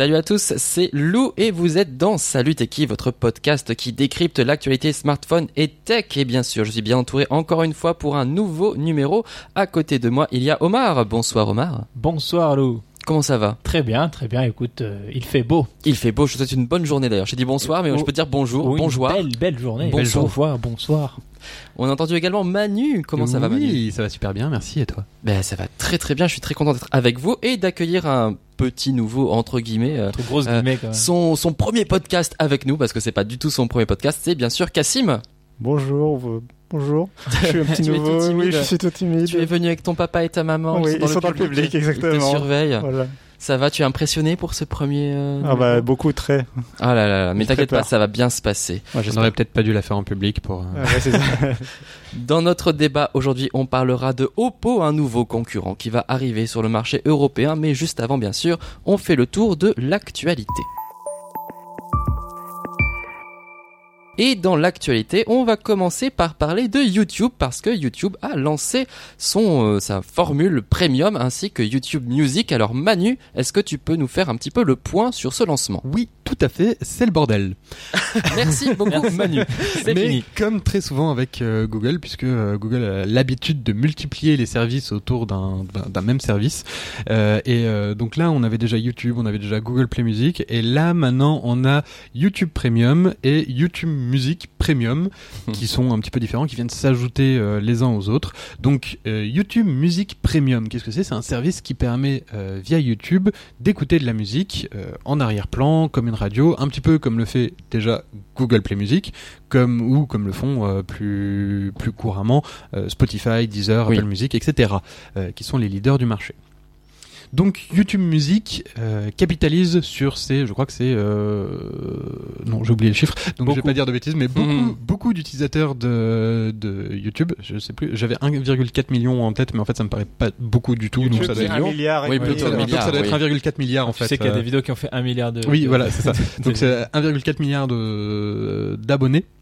Salut à tous, c'est Lou et vous êtes dans Salut T'es qui, votre podcast qui décrypte l'actualité smartphone et tech. Et bien sûr, je suis bien entouré encore une fois pour un nouveau numéro. À côté de moi, il y a Omar. Bonsoir Omar. Bonsoir Lou. Comment ça va? Très bien, très bien. Écoute, euh, il fait beau. Il fait beau, je te souhaite une bonne journée d'ailleurs. J'ai dit bonsoir, mais Oh, je peux dire bonjour, Oui, bonjour. Belle, belle journée. Bonsoir. Bonsoir, bonsoir. On a entendu également Manu. Comment ça va Manu? Oui, ça va super bien, merci et toi? Ben ça va très très bien. Je suis très content d'être avec vous et d'accueillir un petit nouveau entre guillemets. euh, grosse Euh, guillemets quand même. son, son premier podcast avec nous parce que c'est pas du tout son premier podcast, c'est bien sûr Cassim. Bonjour, vous- bonjour. Je suis un petit nouveau. timide. Oui, je suis tout timide. Tu es venu avec ton papa et ta maman. Oui, ils sont dans le public, Ils te exactement. surveillent. Voilà. Ça va, tu es impressionné pour ce premier. euh, Ah bah beaucoup très. Ah là là, là, mais t'inquiète pas, ça va bien se passer. Ouais, On aurait peut-être pas dû la faire en public pour. euh, ouais, c'est ça. Dans notre débat aujourd'hui, on parlera de Oppo, un nouveau concurrent qui va arriver sur le marché européen, mais juste avant, bien sûr, on fait le tour de l'actualité. Et dans l'actualité, on va commencer par parler de YouTube parce que YouTube a lancé son euh, sa formule premium ainsi que YouTube Music. Alors Manu, est-ce que tu peux nous faire un petit peu le point sur ce lancement? Oui, tout à fait, c'est le bordel. Merci beaucoup Manu. Mais fini. comme très souvent avec euh, Google, puisque euh, Google a l'habitude de multiplier les services autour d'un même service. Euh, et euh, donc là, on avait déjà YouTube, on avait déjà Google Play Music, et là maintenant, on a YouTube Premium et YouTube Music Premium, qui sont un petit peu différents, qui viennent s'ajouter euh, les uns aux autres. Donc euh, YouTube Music Premium, qu'est-ce que c'est? C'est un service qui permet euh, via YouTube d'écouter de la musique en arrière-plan, comme une radio, un petit peu comme le fait déjà Google Play Music, comme ou comme le font plus plus couramment Spotify, Deezer, Oui. Apple Music, etc., qui sont les leaders du marché. Donc YouTube Music euh, capitalise sur ces, je crois que c'est, euh, non j'ai oublié le chiffre, donc je vais Beaucoup. pas dire de bêtises, mais beaucoup, Mhm. beaucoup d'utilisateurs de, de YouTube, je sais plus, j'avais 1,4 million en tête, mais en fait ça me paraît pas beaucoup du tout, donc YouTube, ça doit être un milliard. et Oui, donc un milliard, ça doit être oui. 1,4 milliard en tu fait. sais qu'il y a euh, des vidéos qui ont fait un milliard de. oui, voilà, c'est ça. Donc c'est 1,4 milliard de d'abonnés. Euh,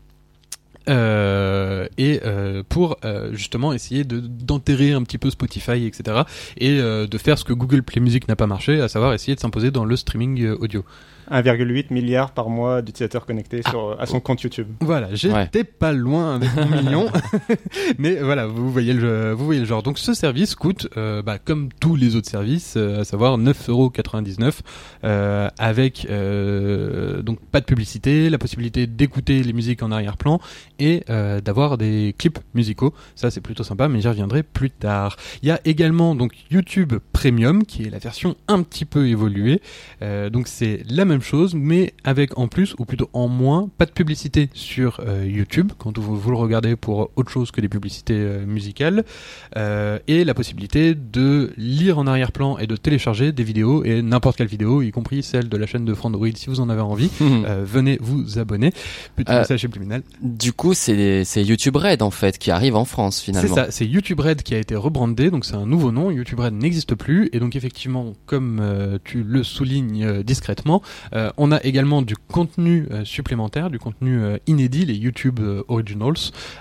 et euh, pour euh, justement essayer de d'enterrer un petit peu Spotify, etc. Et euh, de faire ce que Google Play Music n'a pas marché, à savoir essayer de s'imposer dans le streaming euh, audio. 1,8 milliard par mois d'utilisateurs connectés sur, à son compte YouTube. Voilà, j'étais pas loin avec mon million, mais voilà, vous voyez le, vous voyez le genre. Donc ce service coûte, euh, bah, comme tous les autres services, euh, à savoir 9,99€, euh, avec euh, donc pas de publicité, la possibilité d'écouter les musiques en arrière-plan et euh, d'avoir des clips musicaux. Ça c'est plutôt sympa, mais j'y reviendrai plus tard. Il y a également donc YouTube Premium, qui est la version un petit peu évoluée. Euh, donc c'est la même chose, mais avec en plus, ou plutôt en moins, pas de publicité sur euh, YouTube, quand vous, vous le regardez pour autre chose que des publicités euh, musicales, euh, et la possibilité de lire en arrière-plan et de télécharger des vidéos, et n'importe quelle vidéo, y compris celle de la chaîne de Frandroid, si vous en avez envie. Euh, venez vous abonner. Petit message subliminal. Du coup, c'est c'est YouTube Red en fait qui arrive en France C'est finalement. ça, c'est YouTube Red qui a été rebrandé, donc c'est un nouveau nom. YouTube Red n'existe plus, et donc effectivement, comme tu le soulignes discrètement, euh, on a également du contenu euh, supplémentaire, du contenu euh, inédit, les YouTube euh, Originals,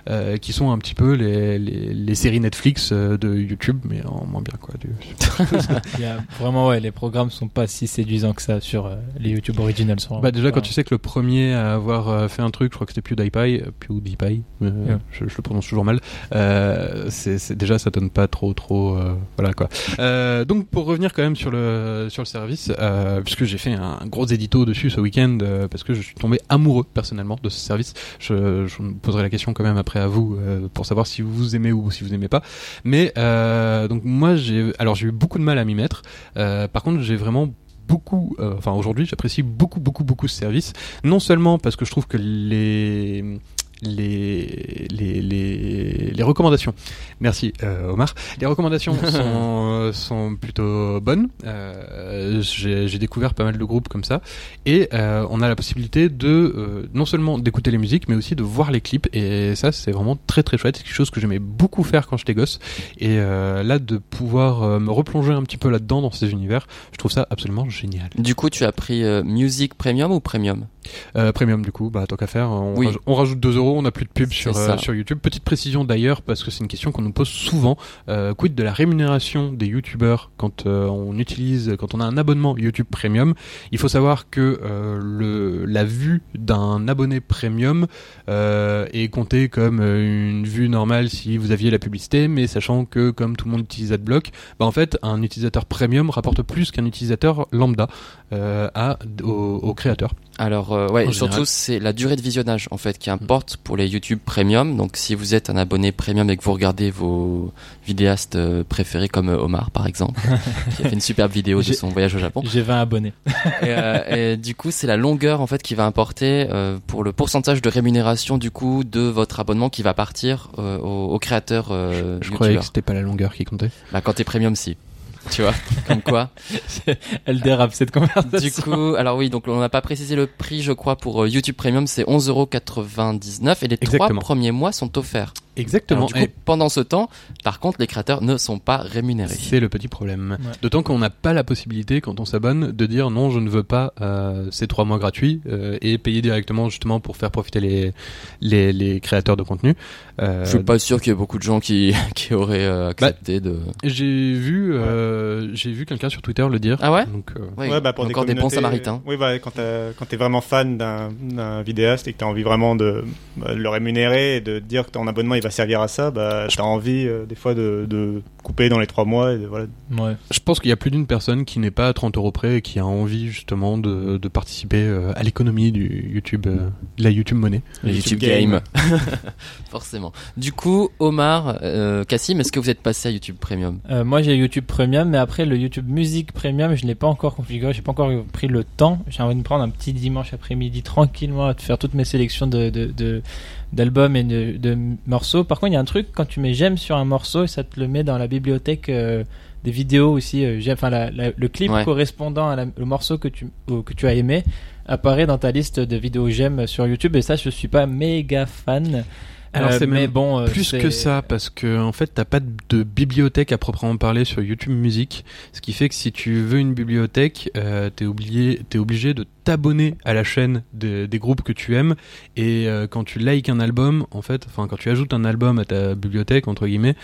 euh, qui sont un petit peu les, les, les séries Netflix euh, de YouTube, mais en moins bien quoi. Du... Il y a vraiment, ouais, les programmes sont pas si séduisants que ça sur euh, les YouTube Originals. Bah déjà quand tu sais que le premier à avoir euh, fait un truc, je crois que c'était PewDiePie, euh, ou DeepI, euh, Yeah. je, je le prononce toujours mal. Euh, c'est- déjà ça donne pas trop trop euh, voilà quoi. Euh, donc pour revenir quand même sur le sur le service, euh, puisque j'ai fait un gros édito dessus ce week-end euh, parce que je suis tombé amoureux personnellement de ce service. Je, je me poserai la question quand même après à vous euh, pour savoir si vous aimez ou si vous aimez pas. Mais euh, donc moi j'ai alors j'ai eu beaucoup de mal à m'y mettre. Par contre j'ai vraiment beaucoup, enfin aujourd'hui j'apprécie beaucoup beaucoup beaucoup ce service. Non seulement parce que je trouve que les les, les, les, les recommandations. Merci euh, Omar. Les recommandations sont, euh, sont plutôt bonnes. Euh, J'ai découvert pas mal de groupes comme ça. Et euh, on a la possibilité de non seulement d'écouter les musiques, mais aussi de voir les clips. Et ça, c'est vraiment très très chouette. C'est quelque chose que j'aimais beaucoup faire quand j'étais gosse. Et là, de pouvoir me replonger un petit peu là-dedans, dans ces univers, je trouve ça absolument génial. Du coup, tu as pris Music Premium ou Premium? Premium du coup, bah tant qu'à faire, on, Oui. raj- on rajoute 2 euros, on n'a plus de pub sur, euh, sur YouTube. Petite précision d'ailleurs, parce que c'est une question qu'on nous pose souvent, euh, quid de la rémunération des YouTubeurs quand euh, on utilise, quand on a un abonnement YouTube Premium? Il faut savoir que le, la vue d'un abonné Premium est comptée comme une vue normale si vous aviez la publicité, mais sachant que comme tout le monde utilise AdBlock, bah en fait un utilisateur Premium rapporte plus qu'un utilisateur lambda à, au, au créateur. Alors euh, ouais, surtout c'est la durée de visionnage en fait qui importe pour les YouTube Premium. Donc si vous êtes un abonné Premium et que vous regardez vos vidéastes euh, préférés comme euh, Omar par exemple, qui a fait une superbe vidéo de son voyage au Japon. J'ai 20 abonnés. et, euh, et du coup c'est la longueur en fait qui va importer euh, pour le pourcentage de rémunération du coup de votre abonnement qui va partir euh, au, au créateur euh, Je croyais que c'était pas la longueur qui comptait. Bah quand t'es Premium si. Tu vois, comme quoi. Elle dérape cette conversation. Du coup, alors oui, donc on n'a pas précisé le prix, je crois, pour euh, YouTube Premium, c'est 11,99€ et les trois premiers mois sont offerts. Exactement. Alors, du coup, pendant ce temps, par contre, les créateurs ne sont pas rémunérés. C'est le petit problème. Ouais. D'autant qu'on n'a pas la possibilité, quand on s'abonne, de dire non, je ne veux pas euh, ces trois mois gratuits euh, et payer directement justement pour faire profiter les les, les créateurs de contenu. Euh, Je suis pas sûr qu'il y ait beaucoup de gens qui, qui auraient euh, accepté de. J'ai vu euh, j'ai vu quelqu'un sur Twitter le dire. Ah ouais Donc euh, Ouais, Ouais, bah, pour encore des, bons samaritains. Oui, bah, quand quand t'es vraiment fan d'un d'un vidéaste et que t'as envie vraiment de, bah, de le rémunérer et de dire que ton abonnement il va servir à ça, bah, t'as envie euh, des fois de, de couper dans les trois mois et de, voilà. Ouais. je pense qu'il y a plus d'une personne qui n'est pas à 30 euros près et qui a envie justement de, de participer euh, à l'économie du YouTube, euh, de la YouTube monnaie. Le YouTube Game. Forcément. Du coup, Omar, euh, Cassim, est-ce que vous êtes passé à YouTube Premium? Euh, moi j'ai YouTube Premium, mais après le YouTube Music Premium, je l'ai pas encore configuré, j'ai pas encore pris le temps. J'ai envie de me prendre un petit dimanche après-midi tranquillement, de faire toutes mes sélections de de- de- d'albums et de, de morceaux. Par contre, il y a un truc quand tu mets j'aime sur un morceau, et ça te le met dans la bibliothèque euh, des vidéos aussi. euh, enfin, la- la- le clip Ouais. correspondant à la- le morceau que tu au- que tu as aimé apparaît dans ta liste de vidéos j'aime sur YouTube. Et ça, je suis pas méga fan. Alors, Euh, c'est mais même bon, euh, Plus que ça, parce que en fait, t'as pas de bibliothèque à proprement parler sur YouTube Music, ce qui fait que si tu veux une bibliothèque, euh, t'es obligé, t'es obligé de t'abonner à la chaîne de- des groupes que tu aimes, et euh, quand tu likes un album, en fait, enfin quand tu ajoutes un album à ta bibliothèque entre guillemets,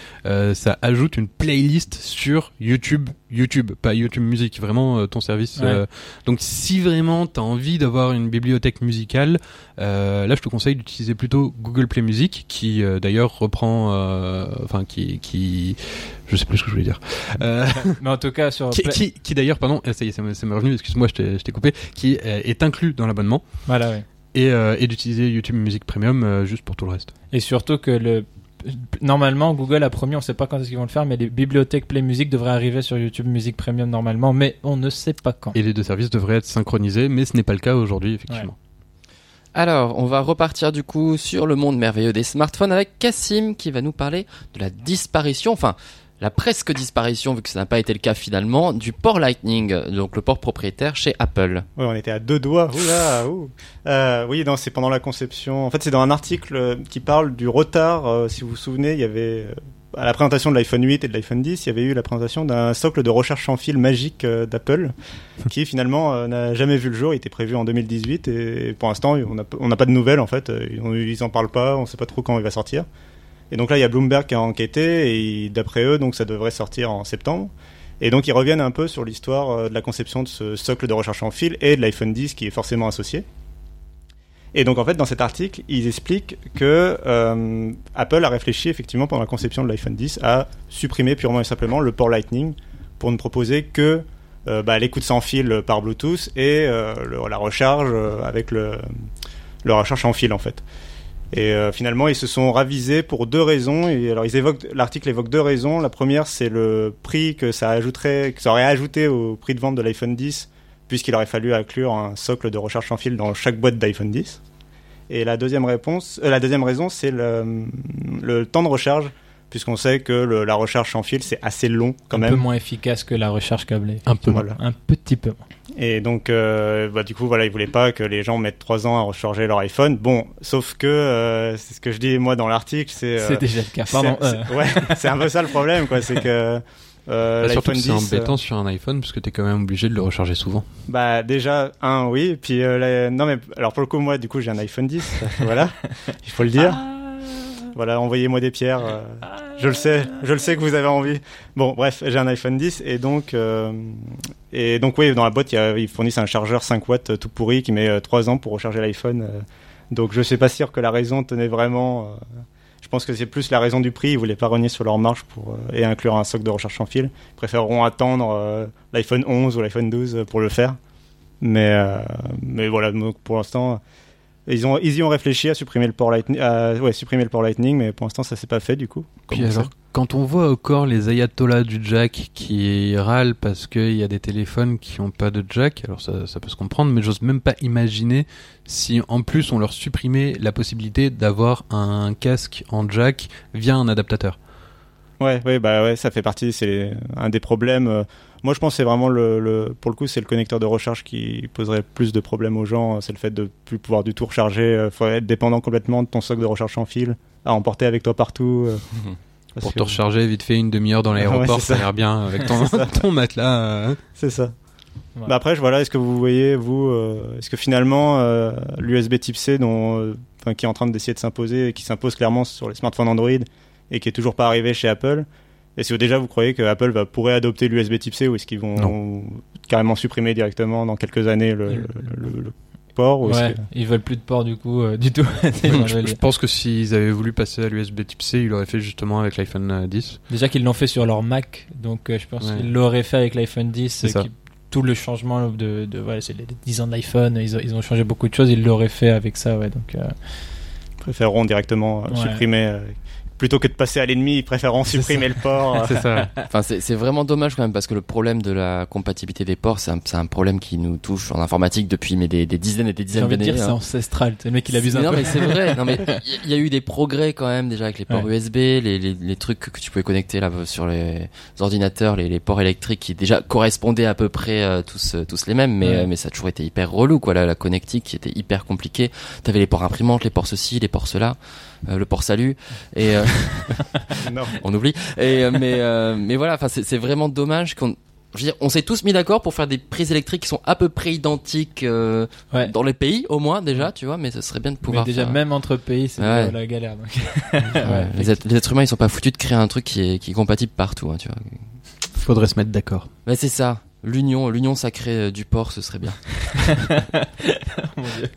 ça ajoute une playlist sur YouTube, YouTube, pas YouTube Music, vraiment euh, ton service. Ouais. euh, donc si vraiment t'as envie d'avoir une bibliothèque musicale, euh, là je te conseille d'utiliser plutôt Google Play Music, qui d'ailleurs reprend, enfin qui, qui, je sais plus ce que je voulais dire. Mais en tout cas sur qui, qui, qui d'ailleurs, pardon, euh, ça y est, m'est revenu, excuse-moi, je t'ai je t'ai coupé, qui est inclus dans l'abonnement voilà ouais. et, et d'utiliser YouTube Music Premium juste pour tout le reste. Et surtout que le normalement Google a promis, on sait pas quand est-ce qu'ils vont le faire, mais les bibliothèques Play Music devraient arriver sur YouTube Music Premium normalement, mais on ne sait pas quand. Et les deux services devraient être synchronisés, mais ce n'est pas le cas aujourd'hui, effectivement. Alors, on va repartir du coup sur le monde merveilleux des smartphones avec Cassim qui va nous parler de la disparition, enfin la presque disparition, vu que ça n'a pas été le cas finalement, du port Lightning, donc le port propriétaire chez Apple. Ouais, on était à deux doigts. Oula, ouh. Euh, oui, non, c'est pendant la conception. En fait, c'est dans un article euh, qui parle du retard. euh, si vous vous souvenez, il y avait euh, à la présentation de l'iPhone 8 et de l'iPhone 10, il y avait eu la présentation d'un socle de recherche sans fil magique euh, d'Apple, qui finalement euh, n'a jamais vu le jour. Il était prévu en 2018 et pour l'instant, on n'a pas de nouvelles en fait. Ils, ils en parlent pas. On sait pas trop quand il va sortir. Et donc là, il y a Bloomberg qui a enquêté et d'après eux, donc ça devrait sortir en septembre. Et donc ils reviennent un peu sur l'histoire euh, de la conception de ce socle de recherche en fil et de l'iPhone 10 qui est forcément associé. Et donc en fait dans cet article, ils expliquent que euh, Apple a réfléchi effectivement pendant la conception de l'iPhone 10 à supprimer purement et simplement le port Lightning pour ne proposer que euh, bah, l'écoute sans fil par Bluetooth et la recharge avec le, le recharge en fil en fait. Et euh, finalement, ils se sont ravisés pour deux raisons. Alors, ils évoquent, l'article évoque deux raisons. La première, c'est le prix que ça aurait ajouté au prix de vente de l'iPhone 10, puisqu'il aurait fallu inclure un socle de recharge sans fil dans chaque boîte d'iPhone 10. Et la deuxième réponse, euh, la deuxième raison, c'est le temps de recharge, puisqu'on sait que le- la recharge sans fil, c'est assez long quand un même. peu moins efficace que la recharge câblée. Un peu. Voilà. Un petit peu moins. Et donc, euh, bah, du coup, voilà, ils voulaient pas que les gens mettent trois ans à recharger leur iPhone. Bon, sauf que euh, c'est ce que je dis moi dans l'article, c'est euh, C'est déjà le cas. Pardon. c'est- c'est- ouais, c'est un peu ça le problème, quoi. C'est que euh, Bah, surtout c'est 10, embêtant sur un iPhone parce que t'es quand même obligé de le recharger souvent. bah déjà un, oui. Puis euh, la- non, mais alors pour le coup, moi, du coup, j'ai un iPhone 10. voilà, il faut le dire. Voilà, envoyez-moi des pierres. euh, je le sais, je le sais que vous avez envie. Bon, bref, j'ai un iPhone 10 et donc euh, et donc oui, dans la boîte, ils fournissent un chargeur 5 watts euh, tout pourri qui met euh, 3 ans pour recharger l'iPhone. donc je sais pas sûr que la raison tenait vraiment. je pense que c'est plus la raison du prix. Ils voulaient pas renier sur leur marge pour et inclure un socle de recharge sans fil. Ils préféreront attendre l'iPhone 11 ou l'iPhone 12 pour le faire. Mais mais voilà, donc pour l'instant. Ils, ont, ils y ont réfléchi à supprimer le port Lightning, à- ouais, supprimer le port Lightning, mais pour l'instant ça s'est pas fait du coup. Puis alors, quand on voit encore les ayatollahs du jack qui râlent parce qu'il y a des téléphones qui n'ont pas de jack, alors ça, ça peut se comprendre, mais j'ose même pas imaginer si en plus on leur supprimait la possibilité d'avoir un casque en jack via un adaptateur. Ouais, ouais, bah ouais, ça fait partie, c'est un des problèmes. euh, Moi, je pense que c'est vraiment le, le, pour le coup, c'est le connecteur de recharge qui poserait plus de problèmes aux gens. C'est le fait de plus pouvoir du tout recharger. euh, faudrait être dépendant complètement de ton socle de recharge sans fil, à emporter avec toi partout. euh, parce Pour que- te recharger vite fait une demi-heure dans l'aéroport, Ouais, ça a l'air bien avec ton, matelas. euh. C'est ça. Ouais. Bah après, je- voilà, est-ce que vous voyez, vous, euh, est-ce que finalement, euh, l'USB Type C, dont, euh, qui est en train d'essayer de s'imposer, et qui s'impose clairement sur les smartphones Android, et qui est toujours pas arrivé chez Apple, est-ce que déjà vous croyez que Apple va, pourrait adopter l'USB Type C, ou est-ce qu'ils vont Non. carrément supprimer directement dans quelques années le, Le- le- le- le port ou Ouais, que- ils veulent plus de port du coup, euh, du tout. Je, pense que s'ils avaient voulu passer à l'USB Type C, ils l'auraient fait justement avec l'iPhone euh, 10. Déjà qu'ils l'ont fait sur leur Mac, donc euh, je pense Ouais. qu'ils l'auraient fait avec l'iPhone 10. C'est euh, ça. qui- tout le changement de, de ouais, c'est les 10 ans de l'iPhone, ils, ont- ils ont changé beaucoup de choses, ils l'auraient fait avec ça, ouais. Donc, euh, préféreront directement euh, Ouais. supprimer euh, plutôt que de passer à l'ennemi, ils préféreront C'est supprimer le port. C'est ça. Enfin, c'est vraiment dommage quand même parce que le problème de la compatibilité des ports, c'est un, problème qui nous touche en informatique depuis mais des, des dizaines et des j'ai dizaines envie de d'années. dire c'est hein. ancestral. C'est le mec qui l'abuse un non peu. mais c'est vrai. Non mais il y, a eu des progrès quand même déjà avec les ports Ouais. USB, les, les, les trucs que tu pouvais connecter là sur les ordinateurs, les, les ports électriques qui déjà correspondaient à peu près euh, tous euh, tous les mêmes, mais Ouais. euh, mais ça a toujours été hyper relou quoi. La, la connectique qui était hyper compliquée. T'avais les ports imprimantes, les ports ceci, les ports cela, le port salut et euh, Non. on oublie. Et euh, mais euh, mais voilà, enfin c'est c'est vraiment dommage qu'on je veux dire, on s'est tous mis d'accord pour faire des prises électriques qui sont à peu près identiques euh, Ouais. dans les pays, au moins déjà, tu vois. Mais ce serait bien de Mais pouvoir. déjà, faire- même entre pays, c'est Ouais. la galère. donc. Ouais, les, êtres, les êtres humains, ils sont pas foutus de créer un truc qui est, qui est compatible partout, hein, tu vois. Faudrait se mettre d'accord. Mais c'est ça. L'union, l'union sacrée euh, du port, ce serait bien. Mon Dieu.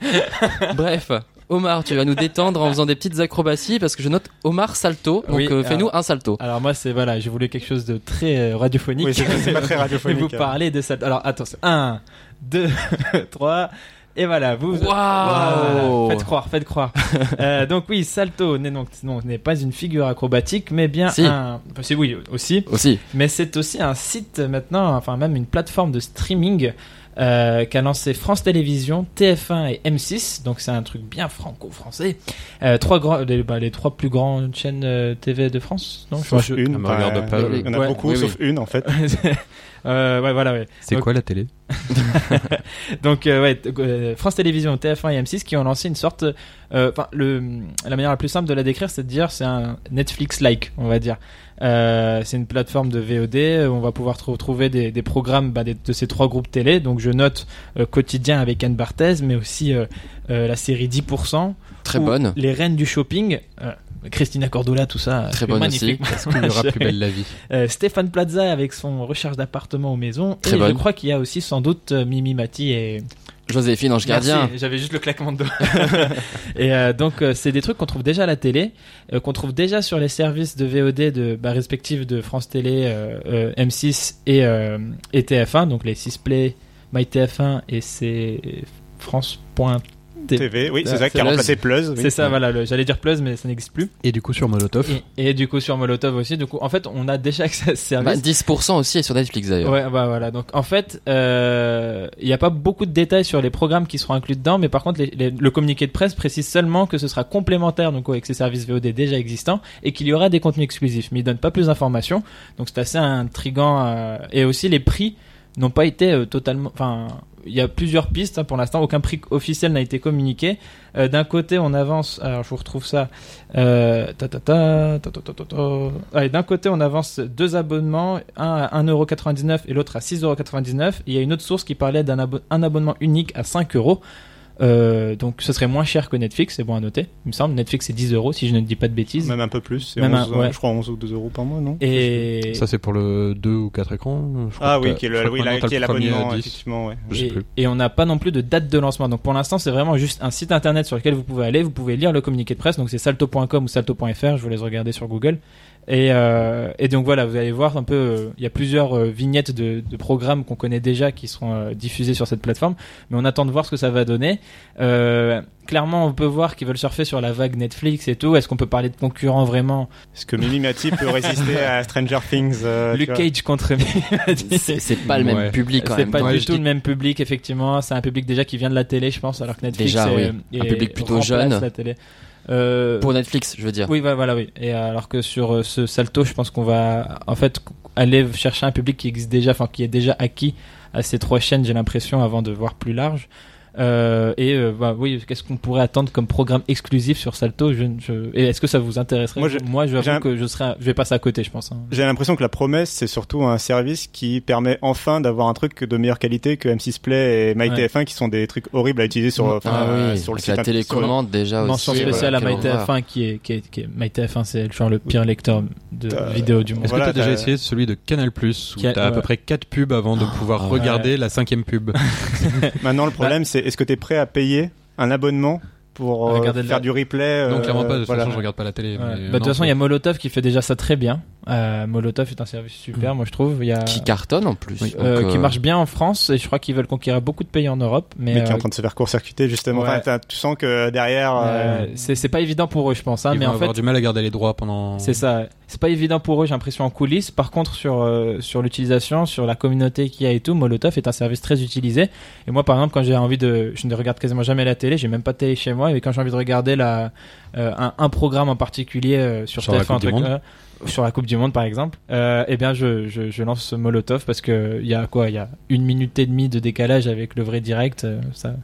Bref, Omar, tu vas nous détendre en faisant des petites acrobaties parce que je note Omar salto. Donc Oui, euh, fais-nous un salto. Alors moi, c'est voilà, j'ai voulu quelque chose de très euh, radiophonique. Oui, c'est c'est pas très Et radiophonique. vous hein. parlez de ça. Alors attention, 1, 2, 3, et voilà, vous. Waouh Voilà. Faites croire, faites croire. Euh, donc oui, Salto n'est donc non, n'est pas une figure acrobatique, mais bien Si. un. enfin, oui aussi, Aussi. mais c'est aussi un site maintenant, enfin même une plateforme de streaming. Euh, qu'a lancé France Télévisions, TF1 et M6, donc c'est un truc bien franco-français. Euh, trois grands, les, bah, les trois plus grandes chaînes euh, TV de France, non Sauf Je- une. Ah, me enfin, regarde pas, Il y en a Ouais, beaucoup, oui, sauf une en fait. euh, ouais, voilà, ouais. C'est quoi la télé? Donc euh, ouais, t- euh, France Télévisions, TF1 et M6 qui ont lancé une sorte, euh, enfin le la manière la plus simple de la décrire, c'est de dire c'est un Netflix-like, on va dire. Euh, c'est une plateforme de VOD où on va pouvoir trou- trouver des, des programmes bah, des- de ces trois groupes télé. Donc je note euh, quotidien avec Anne Barthez, mais aussi euh, euh, la série 10%, Très bonne. les reines du shopping. euh, Christina Cordula, tout ça, Très c'est bonne magnifique. Est-ce qu'il y aura plus belle la vie Euh, Stéphane Plaza avec son recherche d'appartement aux maisons. Très et bonne. je crois qu'il y a aussi sans doute euh, Mimi Mati et Joséphine Ange Gardien. Merci, j'avais juste le claquement de doigts. et euh, donc euh, c'est des trucs qu'on trouve déjà à la télé, euh, qu'on trouve déjà sur les services de VOD de bah, respectifs de France Télé, euh, euh, M6 et, euh, et TF1, donc les 6 Play, MyTF1 et c'est France.tv. TV, oui, c'est Ah, ça qui a Plus. remplacé Plus. oui. C'est ça, voilà. J'allais dire Plus, mais ça n'existe plus. Et du coup sur Molotov. Et, et du coup sur Molotov aussi. Du coup, en fait, on a déjà accès à ce Bah, service. 10% aussi est sur Netflix d'ailleurs. Ouais, bah voilà. Donc en fait, euh, il n'y a pas beaucoup de détails sur les programmes qui seront inclus dedans, mais par contre, les- les- le communiqué de presse précise seulement que ce sera complémentaire donc avec ces services VOD déjà existants et qu'il y aura des contenus exclusifs. Mais il donne pas plus d'informations, donc c'est assez intrigant. euh, et aussi les prix n'ont pas été euh, totalement. Enfin, il y a plusieurs pistes. Hein, pour l'instant, aucun prix officiel n'a été communiqué. Euh, d'un côté, on avance. Alors, je vous retrouve ça. D'un côté, on avance deux abonnements, un à 1,99€ et l'autre à 6,99€. Il y a une autre source qui parlait d'un abonnement unique à 5€. Euh, donc ce serait moins cher que Netflix, c'est bon à noter, il me semble. Netflix c'est 10 euros si je ne dis pas de bêtises. Même un peu plus. c'est Même 11, un- ouais. Je crois 11 ou 2 euros par mois, non? Et, Ça c'est pour le 2 ou 4 écrans. je crois Ah oui, qui est oui, l'abonnement, 10. effectivement. ouais. Je sais et, plus. et on n'a pas non plus de date de lancement. Donc pour l'instant, c'est vraiment juste un site internet sur lequel vous pouvez aller, vous pouvez lire le communiqué de presse. Donc c'est salto.com ou salto.fr, je vous laisse regarder sur Google. Et, euh, et donc voilà, vous allez voir un peu, euh, il y a plusieurs euh, vignettes de, de programmes qu'on connaît déjà qui seront euh, diffusés sur cette plateforme, mais on attend de voir ce que ça va donner. Euh, clairement, on peut voir qu'ils veulent surfer sur la vague Netflix et tout. Est-ce qu'on peut parler de concurrents vraiment? Est-ce que Mimimati peut résister à Stranger Things euh, Luke Cage contre Mimimati. C'est c'est pas le même Ouais. public quand C'est même. pas Ouais, du tout dis- le même public, effectivement. C'est un public déjà qui vient de la télé, je pense, alors que Netflix Déjà, est- oui. est- Un public plutôt jeune. La télé. Euh, Pour Netflix, je veux dire. oui, voilà, voilà, oui. Et alors que sur euh, ce salto, je pense qu'on va, en fait, aller chercher un public qui existe déjà, enfin, qui est déjà acquis à ces trois chaînes, j'ai l'impression, avant de voir plus large. Euh, et euh, bah, oui, qu'est-ce qu'on pourrait attendre comme programme exclusif sur Salto? Je, je... Et est-ce que ça vous intéresserait? Moi, je- Moi, je un- que je serais, je vais passer à côté, je pense. hein. J'ai l'impression que la promesse, c'est surtout un service qui permet enfin d'avoir un truc de meilleure qualité que M6 Play et MyTF1 qui sont des trucs horribles à utiliser sur, enfin, Ah oui, sur le avec site la télécommande déjà aussi. Mention voilà, spéciale à quelle horreur. MyTF1 qui est, qui est, qui est MyTF1 c'est genre le pire lecteur de vidéos du monde. Est-ce Voilà, que t'as déjà essayé celui de Canal Plus où Qui a- t'as à peu ouais. près 4 pubs avant de pouvoir ah regarder la cinquième pub? Maintenant, le problème, c'est est-ce que tu es prêt à payer un abonnement pour euh, faire du replay euh, clairement pas, de toute voilà. façon je regarde pas la télé. Ouais. mais Bah, de non, toute façon, il y a Molotov qui fait déjà ça très bien. Euh, Molotov est un service super, moi je trouve. Il y a Qui cartonne en plus. Oui, donc, euh, qui euh, marche bien en France et je crois qu'ils veulent conquérir beaucoup de pays en Europe. Mais, mais qui est en train de se faire court-circuiter justement. Ouais. Enfin, tu sens que derrière, euh, euh, c'est pas évident pour eux, je pense. Hein, Ils mais vont en avoir fait, du mal à garder les droits pendant. C'est ça. C'est pas évident pour eux, j'ai l'impression en coulisses. Par contre, sur euh, sur l'utilisation, sur la communauté qu'il y a et tout, Molotov est un service très utilisé. Et moi, par exemple, quand j'ai envie de, je ne regarde quasiment jamais la télé, j'ai même pas de télé chez moi. Et quand j'ai envie de regarder la euh, un, un programme en particulier euh, sur, Sur la TF1, Sur la Coupe du Monde, par exemple, euh, eh bien, je, je, je lance Molotov parce que il y a quoi, il y a une minute et demie de décalage avec le vrai direct. euh, ça,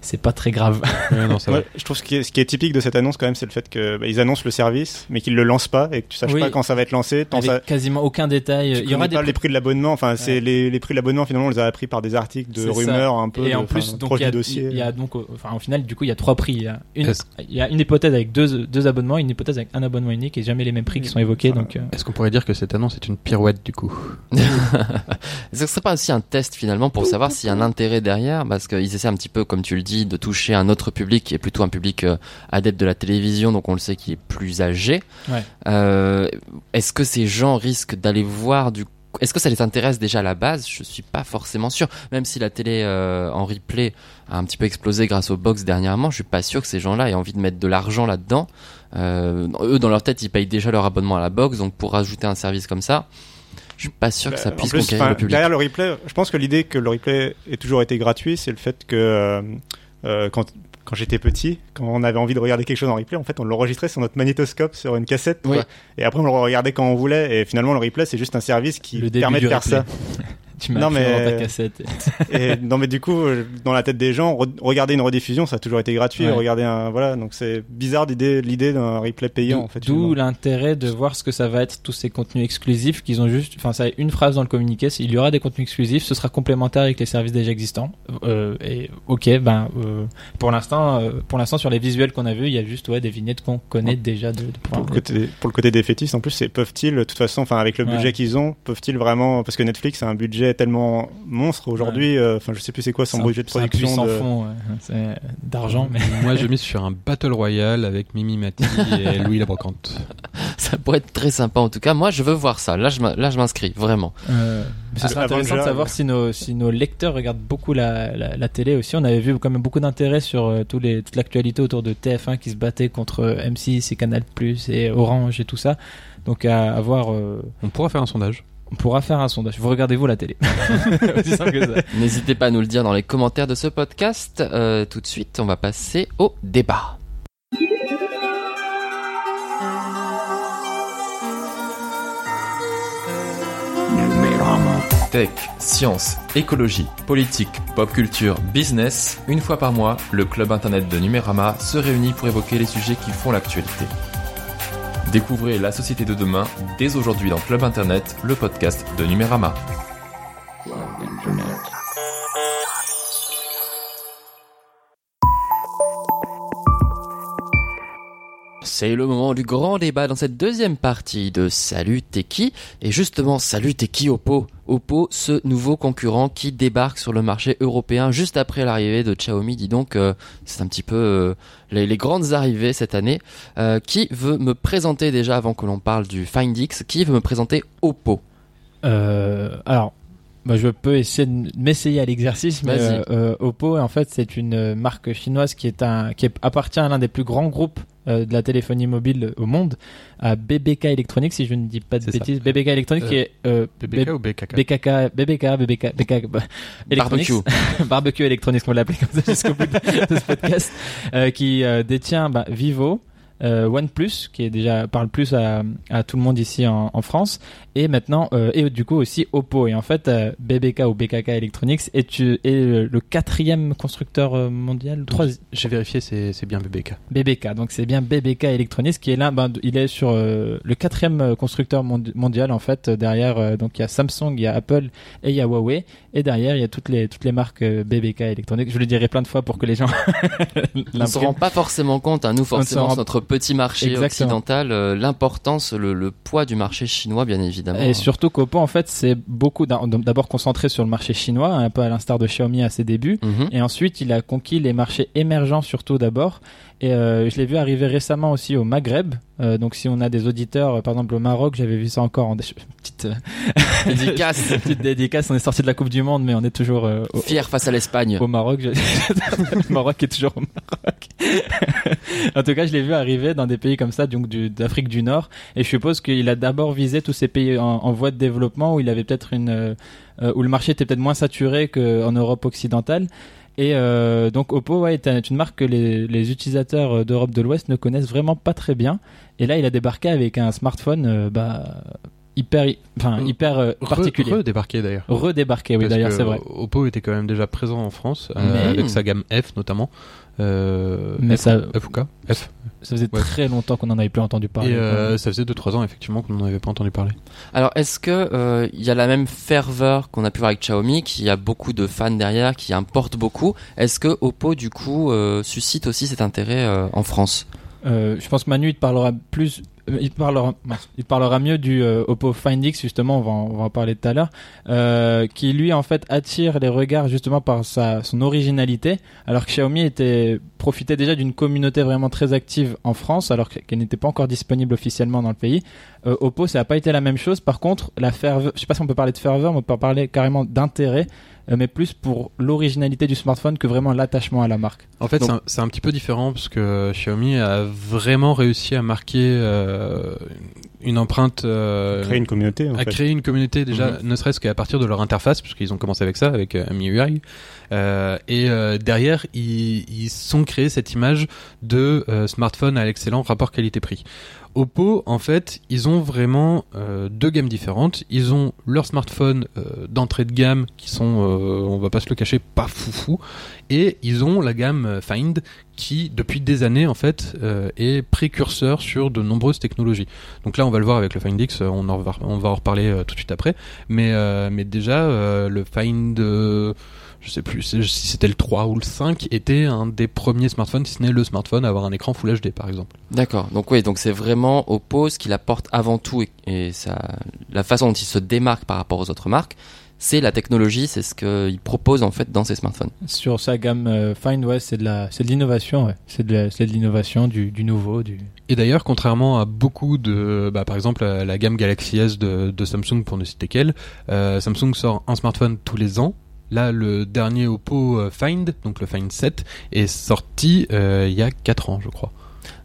c'est pas très grave. Ouais, non, ça va. Ouais, je trouve ce qui, est, ce qui est typique de cette annonce quand même, c'est le fait que bah, annoncent le service, mais qu'ils le lancent pas et que tu saches Oui. pas quand ça va être lancé. Tant avec ça, quasiment aucun détail. tu Il y aura connais des pas les prix de l'abonnement. Enfin, c'est les, les prix de l'abonnement finalement, on les a appris par des articles de ça. rumeurs un peu. et de- en plus donc proche il y a, du dossier. il y a donc enfin au final du coup il y a trois prix il y a une il y a une hypothèse avec deux deux abonnements une hypothèse avec un abonnement unique et jamais les mêmes prix qui sont évoqués Enfin, donc euh, Est-ce qu'on pourrait dire que cette annonce est une pirouette du coup? Est-ce que ce serait pas aussi un test finalement pour savoir s'il y a un intérêt derrière? Parce qu'ils essaient un petit peu, comme tu le dis, de toucher un autre public qui est plutôt un public euh, adepte de la télévision, donc on le sait qui est plus âgé. Ouais. Euh, Est-ce que ces gens risquent d'aller voir du est-ce que ça les intéresse déjà à la base? Je suis pas forcément sûr. Même si la télé euh, en replay a un petit peu explosé grâce aux box dernièrement, je suis pas sûr que ces gens-là aient envie de mettre de l'argent là-dedans. Euh, eux, dans leur tête, ils payent déjà leur abonnement à la box, donc pour rajouter un service comme ça, je suis pas sûr que ça Bah, en puisse plus, conquérir le public. Derrière le replay, je pense que l'idée que le replay ait toujours été gratuit, c'est le fait que euh, quand quand j'étais petit, quand on avait envie de regarder quelque chose en replay, en fait, on l'enregistrait sur notre magnétoscope, sur une cassette, Oui. quoi. et après on le regardait quand on voulait. Et finalement, le replay, c'est juste un service qui Le permet de faire replay. ça. tu m'as Non, mais- dans ta cassette Et non, mais du coup, dans la tête des gens, re- regarder une rediffusion, ça a toujours été gratuit. Ouais. Regarder un, voilà, donc c'est bizarre l'idée, l'idée d'un replay payant, D'où- en fait. D'où l'intérêt de voir ce que ça va être tous ces contenus exclusifs qu'ils ont juste, enfin ça a une phrase dans le communiqué, c'est il y aura des contenus exclusifs, ce sera complémentaire avec les services déjà existants. Euh, et ok, ben euh, pour l'instant, euh, pour l'instant sur les visuels qu'on a vus, il y a juste ouais des vignettes qu'on connaît Ouais. déjà de. de Pour le côté, pour le côté défaitiste, en plus, c'est peuvent-ils, de toute façon, enfin, avec le Ouais. budget qu'ils ont, peuvent-ils vraiment, parce que Netflix a un budget budget tellement monstre aujourd'hui. euh, Enfin, je sais plus c'est quoi son C'est budget de c'est un production. puissant de- fond, ouais. C'est d'argent, mais Moi, je mise sur un Battle Royale avec Mimi Mati et Louis la Brocante. Ça pourrait être très sympa en tout cas. Moi, je veux voir ça. Là, je m'inscris vraiment. Euh, ce serait Avant intéressant de savoir ouais. si nos, si nos lecteurs regardent beaucoup la, la, la télé aussi. On avait vu quand même beaucoup d'intérêt sur euh, tous les, toute l'actualité autour de TF1 qui se battait contre euh, M6 et Canal et Orange et tout ça. Donc à, à voir, euh, On pourra faire un sondage. On pourra faire un sondage. Vous regardez-vous la télé Aussi simple que ça. N'hésitez pas à nous le dire dans les commentaires de ce podcast. Euh, tout de suite, on va passer au débat. Tech, science, écologie, politique, pop culture, business, une fois par mois, le club internet de Numérama se réunit pour évoquer les sujets qui font l'actualité. Découvrez la société de demain dès aujourd'hui dans Club Internet, le podcast de Numérama. C'est le moment du grand débat dans cette deuxième partie de Salut t'es qui Et justement, Salut t'es qui Oppo Oppo, ce nouveau concurrent qui débarque sur le marché européen juste après l'arrivée de Xiaomi. Dis donc, euh, c'est un petit peu euh, les, grandes arrivées cette année. Euh, qui veut me présenter déjà avant que l'on parle du Find X Qui veut me présenter Oppo? Alors, bah, je peux essayer de m'essayer à l'exercice, mais euh, euh, Oppo, en fait, c'est une euh, marque chinoise qui est un, qui appartient à l'un des plus grands groupes euh, de la téléphonie mobile au monde, à BBK Electronics, si je ne dis pas de ça. bêtises. BBK Electronics, Euh, qui est euh, BBK B- ou BKK BKK, BBK, BBK, BK, bah, Electronics. Barbecue. Barbecue Electronics, on va l'appeler comme ça jusqu'au bout de, de ce podcast, qui détient bah, Vivo, OnePlus, qui est déjà parle plus à, à tout le monde ici en, en France, et maintenant euh, et du coup aussi Oppo. Et en fait, euh, BBK ou BKK Electronics est, tu- est le, le quatrième constructeur euh, mondial, trois, J'ai vérifié, c'est c'est bien BBK. BBK. Donc c'est bien BBK Electronics qui est là. Ben, il est sur euh, le quatrième euh, constructeur mondi- mondial en fait. euh, Derrière, euh, donc il y a Samsung, il y a Apple et il y a Huawei. Et derrière, il y a toutes les toutes les marques euh, BBK Electronics. Je le dirai plein de fois pour que les gens On ne se rend pas forcément compte, hein, nous forcément, rend- notre petit marché Exactement. occidental, euh, l'importance, le, le poids du marché chinois, bien évidemment. Et surtout qu'Oppo en fait c'est beaucoup d'abord concentré sur le marché chinois, un peu à l'instar de Xiaomi à ses débuts. Mhm. Et ensuite, il a conquis les marchés émergents surtout d'abord. Et euh, je l'ai vu arriver récemment aussi au Maghreb. Euh, donc si on a des auditeurs, euh, par exemple au Maroc, j'avais vu ça encore en petite, euh, Dédicace. petite dédicace. On est sorti de la Coupe du Monde, mais on est toujours euh, au, Fier face à l'Espagne. au Maroc. Je- le Maroc est toujours au Maroc. en tout cas, je l'ai vu arriver dans des pays comme ça, donc d'Afrique du Nord. Et je suppose qu'il a d'abord visé tous ces pays en, en voie de développement où il avait peut-être une, où le marché était peut-être moins saturé qu'en Europe occidentale. Et euh, donc Oppo ouais, est un- est une marque que les, les utilisateurs euh, d'Europe de l'Ouest ne connaissent vraiment pas très bien. Et là, il a débarqué avec un smartphone euh, bah, hyper, enfin, hyper euh, particulier. Redébarqué d'ailleurs. Redébarqué, oui, d'ailleurs, c'est vrai. Oppo était quand même déjà présent en France, Mais- avec sa gamme F notamment. Euh, Mais F, ça- F ou K F. Ça faisait Ouais. très longtemps qu'on en avait plus entendu parler. Et euh, ça faisait 2-3 ans effectivement qu'on n'en avait pas entendu parler. Alors, est-ce que euh, il y a la même ferveur qu'on a pu voir avec Xiaomi, qui a beaucoup de fans derrière, qui importe beaucoup Est-ce que Oppo, du coup, euh, suscite aussi cet intérêt euh, en France? Euh, je pense que Manu il te parlera plus, euh, il te parlera, mince, il parlera mieux du euh, Oppo Find X justement, on va en, on va parler tout à l'heure, euh, qui lui en fait attire les regards justement par sa son originalité, alors que Xiaomi était profitait déjà d'une communauté vraiment très active en France, alors que- qu'elle n'était pas encore disponible officiellement dans le pays. Euh, Oppo ça n'a pas été la même chose. Par contre, la ferveur, je sais pas si on peut parler de ferveur, mais on peut parler carrément d'intérêt. Euh, mais plus pour l'originalité du smartphone que vraiment l'attachement à la marque. En fait, Donc- c'est un- c'est un, petit peu différent parce que Xiaomi a vraiment réussi à marquer euh, une empreinte. euh, Créer une communauté. En à fait. créer une communauté déjà, Mhm. ne serait-ce qu'à partir de leur interface, puisqu'ils ont commencé avec ça, avec euh, MIUI. Euh, et euh, derrière, ils, ils sont créés cette image de smartphone à l'excellent rapport qualité-prix. Oppo, en fait, ils ont vraiment deux gammes différentes. Ils ont leurs smartphones d'entrée de gamme qui sont, on va pas se le cacher, pas foufou, et ils ont la gamme Find qui, depuis des années, en fait, euh, est précurseur sur de nombreuses technologies. Donc là, on va le voir avec le Find X, euh, on, en va, on va en reparler euh, tout de suite après. Mais, mais déjà, le Find, je sais plus si c'était le 3 ou le 5, était un des premiers smartphones, si ce n'est le smartphone, à avoir un écran Full HD, par exemple. D'accord. Donc oui, donc c'est vraiment Oppo ce qu'il apporte avant tout et, et ça, la façon dont il se démarque par rapport aux autres marques, c'est la technologie, c'est ce qu'il propose en fait dans ses smartphones. Sur sa gamme euh, Find, ouais, c'est de la, c'est de l'innovation, ouais. C'est de, la- c'est de l'innovation, du, du nouveau, du. Et d'ailleurs, contrairement à beaucoup de, bah, par exemple, la, la gamme Galaxy S de, de Samsung, pour ne citer qu'elle, euh, Samsung sort un smartphone tous les ans. Là, le dernier Oppo euh, Find, donc le Find 7, est sorti euh, il y a 4 ans, je crois.